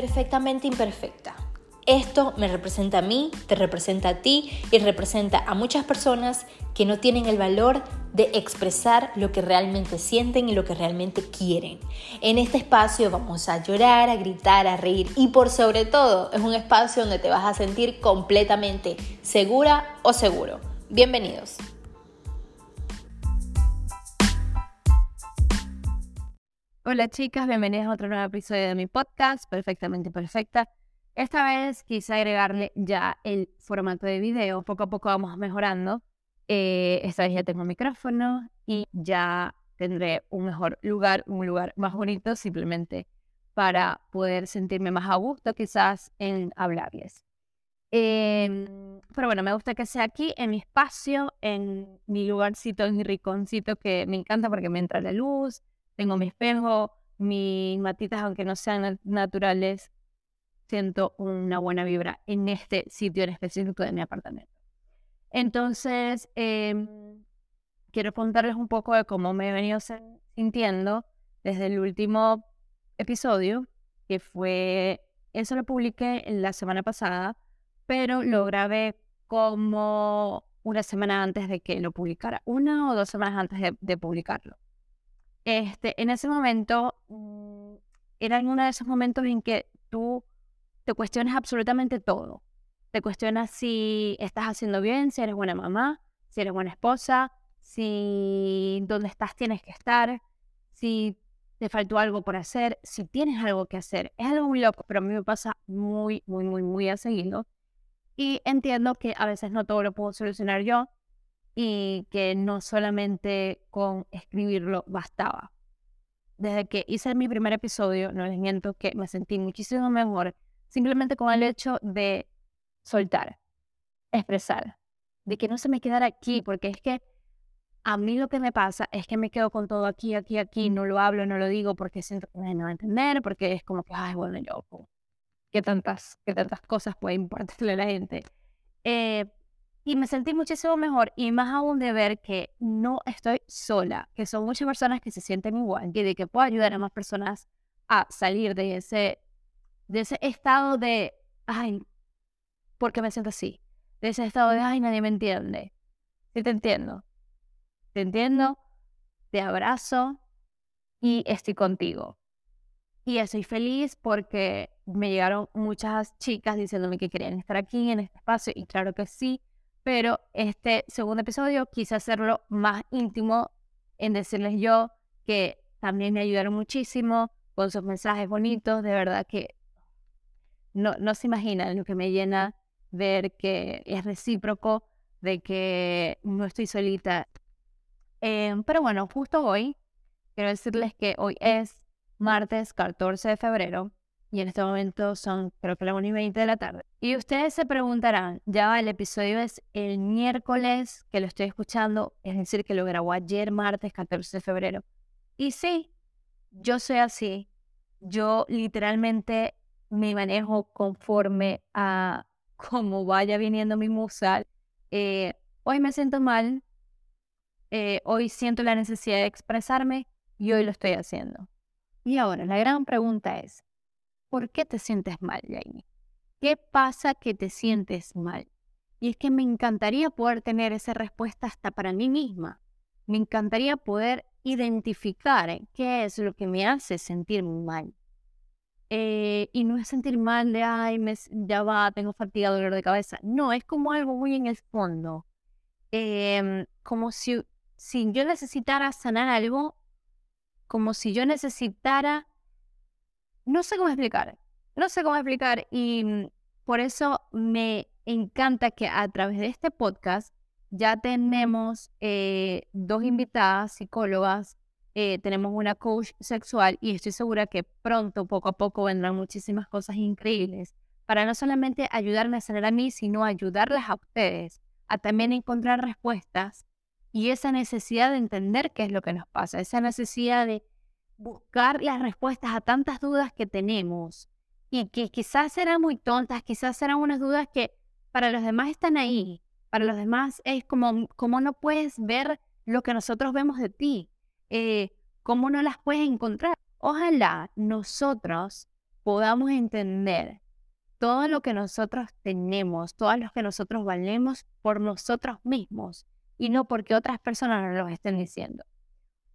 Perfectamente imperfecta. Esto me representa a mí, te representa a ti y representa a muchas personas que no tienen el valor de expresar lo que realmente sienten y lo que realmente quieren. En este espacio vamos a llorar, a gritar, a reír y por sobre todo es un espacio donde te vas a sentir completamente segura o seguro. Bienvenidos. Hola chicas, bienvenidas a otro nuevo episodio de mi podcast, Perfectamente Perfecta. Esta vez quise agregarle ya el formato de video, poco a poco vamos mejorando. Eh, esta vez ya tengo micrófono y ya tendré un mejor lugar, un lugar más bonito simplemente para poder sentirme más a gusto quizás en hablarles. Em, pero bueno, me gusta que sea aquí en mi espacio, en mi lugarcito, en mi rinconcito que me encanta porque me entra la luz, tengo mi espejo, mis matitas, aunque no sean naturales, siento una buena vibra en este sitio en específico de mi apartamento. Entonces, em, quiero contarles un poco de cómo me he venido sintiendo desde el último episodio, que fue, eso lo publiqué la semana pasada, pero lo grabé como una semana antes de que lo publicara, una o dos semanas antes de publicarlo. Este, en ese momento, mm, era uno de esos momentos en que tú te cuestionas absolutamente todo. Te cuestionas si estás haciendo bien, si eres buena mamá, si eres buena esposa, si donde estás tienes que estar, si te faltó algo por hacer, si tienes algo que hacer. Es algo muy loco, pero a mí me pasa muy, muy, muy, muy a seguido. Y entiendo que a veces no todo lo puedo solucionar yo, y que no solamente con escribirlo bastaba. Desde que hice mi primer episodio, no les miento que me sentí muchísimo mejor simplemente con el hecho de soltar, expresar, de que no se me quedara aquí, porque es que a mí lo que me pasa es que me quedo con todo aquí, aquí, aquí, no lo hablo, no lo digo porque siento que no va a entender, porque es como que, ay, bueno, yo, ¿qué tantas, qué tantas cosas puede importarle a la gente? Eh, y me sentí muchísimo mejor y más aún de ver que no estoy sola, que son muchas personas que se sienten igual, que de que puedo ayudar a más personas a salir de ese, de ese estado de, ay, ¿por qué me siento así? De ese estado de, ay, nadie me entiende. Sí te entiendo. Te entiendo, te abrazo y estoy contigo. Y estoy feliz porque me llegaron muchas chicas diciéndome que querían estar aquí en este espacio y claro que sí pero este segundo episodio quise hacerlo más íntimo en decirles yo que también me ayudaron muchísimo con sus mensajes bonitos, de verdad que no, no se imaginan lo que me llena ver que es recíproco, de que no estoy solita. Em, pero bueno, justo hoy, quiero decirles que hoy es martes 14 de febrero y en este momento son creo que las 1 y 20 de la tarde. Y ustedes se preguntarán, ya el episodio es el miércoles que lo estoy escuchando, es decir, que lo grabó ayer martes 14 de febrero. Y sí, yo soy así. Yo literalmente me manejo conforme a cómo vaya viniendo mi musa. Eh, hoy me siento mal, eh, hoy siento la necesidad de expresarme y hoy lo estoy haciendo. Y ahora, la gran pregunta es, ¿Por qué te sientes mal, Jamie? ¿Qué pasa que te sientes mal? Y es que me encantaría poder tener esa respuesta hasta para mí misma. Me encantaría poder identificar qué es lo que me hace sentir mal. Eh, y no es sentir mal de, ay, me, ya va, tengo fatiga, dolor de cabeza. No, es como algo muy en el fondo. Em, como si, si yo necesitara sanar algo, como si yo necesitara no sé cómo explicar, no sé cómo explicar y mm, por eso me encanta que a través de este podcast ya tenemos eh, dos invitadas psicólogas, eh, tenemos una coach sexual y estoy segura que pronto, poco a poco, vendrán muchísimas cosas increíbles para no solamente ayudarme a sanar a mí, sino ayudarles a ustedes a también encontrar respuestas y esa necesidad de entender qué es lo que nos pasa, esa necesidad de buscar las respuestas a tantas dudas que tenemos y que quizás serán muy tontas, quizás serán unas dudas que para los demás están ahí, para los demás es como, como no puedes ver lo que nosotros vemos de ti, eh, cómo no las puedes encontrar. Ojalá nosotros podamos entender todo lo que nosotros tenemos, todo lo que nosotros valemos por nosotros mismos y no porque otras personas nos lo estén diciendo.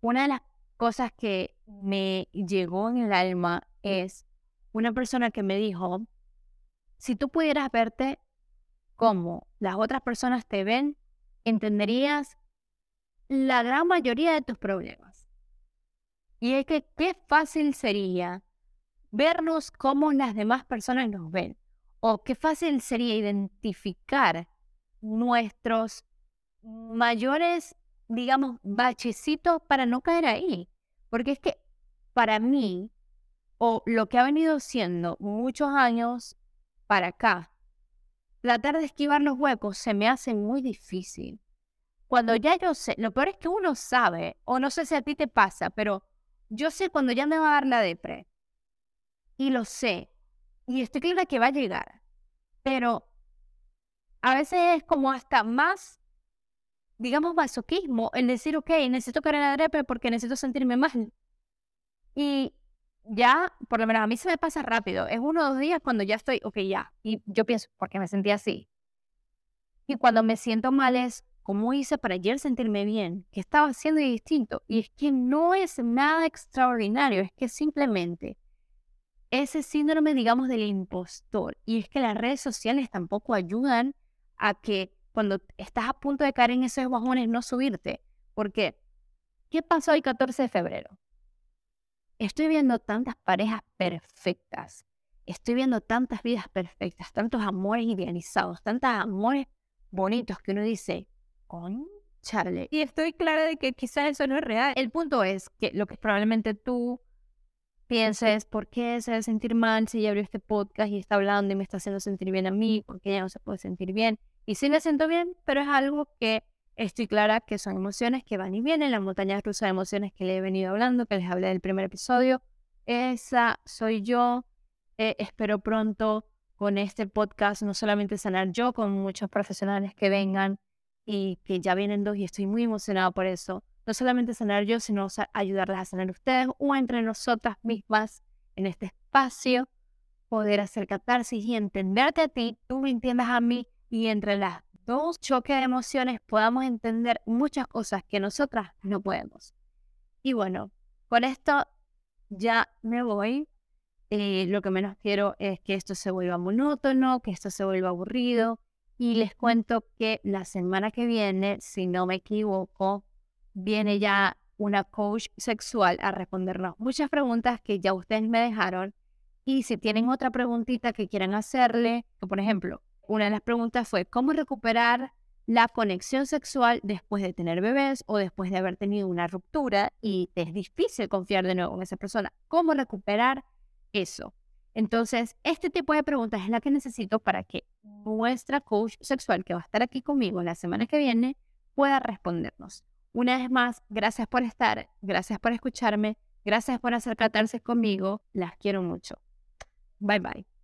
Una de las cosas que me llegó en el alma es una persona que me dijo, si tú pudieras verte como las otras personas te ven, entenderías la gran mayoría de tus problemas. Y es que qué fácil sería vernos como las demás personas nos ven. O qué fácil sería identificar nuestros mayores, digamos, bachecitos para no caer ahí. Porque es que para mí, o lo que ha venido siendo muchos años para acá, tratar de esquivar los huecos se me hace muy difícil. Cuando ya yo sé, lo peor es que uno sabe, o no sé si a ti te pasa, pero yo sé cuando ya me va a dar la depre. Y lo sé. Y estoy clara que va a llegar. Pero a veces es como hasta más, digamos, masoquismo el decir, ok, necesito caer en la depre porque necesito sentirme mal. Y ya, por lo menos a mí se me pasa rápido. Es uno o dos días cuando ya estoy, ok, ya. Y yo pienso, porque me sentí así. Y cuando me siento mal es, ¿cómo hice para ayer sentirme bien? ¿Qué estaba haciendo distinto? Y es que no es nada extraordinario, es que simplemente ese síndrome, digamos, del impostor. Y es que las redes sociales tampoco ayudan a que cuando estás a punto de caer en esos bajones no subirte. Porque, ¿qué pasó el 14 de febrero? Estoy viendo tantas parejas perfectas. Estoy viendo tantas vidas perfectas, tantos amores idealizados, tantos amores bonitos que uno dice, con Charlie. Y estoy clara de que quizás eso no es real. El punto es que lo que probablemente tú pienses, ¿por qué se debe sentir mal si ya abrió este podcast y está hablando y me está haciendo sentir bien a mí? ¿Por qué ya no se puede sentir bien? Y sí me siento bien, pero es algo que Estoy clara que son emociones que van y vienen, la montaña rusa de emociones que le he venido hablando, que les hablé del primer episodio. Esa soy yo. Eh, espero pronto con este podcast no solamente sanar yo, con muchos profesionales que vengan y que ya vienen dos y estoy muy emocionada por eso. No solamente sanar yo, sino ayudarles a sanar ustedes o entre nosotras mismas en este espacio, poder hacer catarsis y entenderte a ti, tú me entiendas a mí y entre las dos choques de emociones podamos entender muchas cosas que nosotras no podemos. Y bueno, con esto ya me voy. Eh, lo que menos quiero es que esto se vuelva monótono, que esto se vuelva aburrido. Y les cuento que la semana que viene, si no me equivoco, viene ya una coach sexual a respondernos muchas preguntas que ya ustedes me dejaron. Y si tienen otra preguntita que quieran hacerle, por ejemplo, una de las preguntas fue, ¿cómo recuperar la conexión sexual después de tener bebés o después de haber tenido una ruptura y es difícil confiar de nuevo en esa persona? ¿Cómo recuperar eso? Entonces, este tipo de preguntas es la que necesito para que nuestra coach sexual, que va a estar aquí conmigo la semana que viene, pueda respondernos. Una vez más, gracias por estar, gracias por escucharme, gracias por hacer conmigo, las quiero mucho. Bye bye.